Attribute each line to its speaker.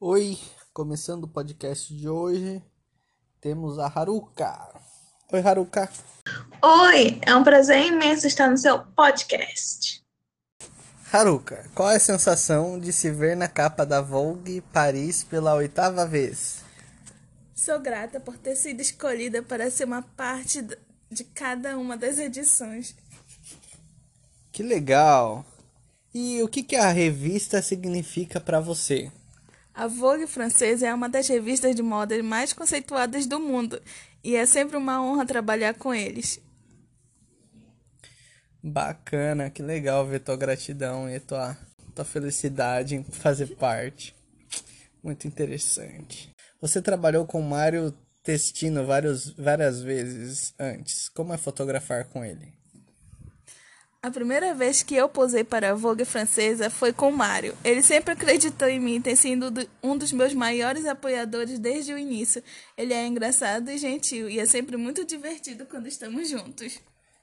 Speaker 1: Oi, começando o podcast de hoje, temos a Haruka. Oi, Haruka.
Speaker 2: Oi, é um prazer imenso estar no seu podcast.
Speaker 1: Haruka, qual é a sensação de se ver na capa da Vogue Paris pela oitava vez?
Speaker 3: Sou grata por ter sido escolhida para ser uma parte de cada uma das edições.
Speaker 1: Que legal! E o que, que a revista significa para você?
Speaker 3: A Vogue francesa é uma das revistas de moda mais conceituadas do mundo e é sempre uma honra trabalhar com eles.
Speaker 1: Bacana, que legal ver tua gratidão e tua, tua felicidade em fazer parte. Muito interessante. Você trabalhou com Mário Testino vários, várias vezes antes. Como é fotografar com ele?
Speaker 3: A primeira vez que eu posei para a Vogue francesa foi com Mário. Ele sempre acreditou em mim, tem sido um dos meus maiores apoiadores desde o início. Ele é engraçado e gentil e é sempre muito divertido quando estamos juntos.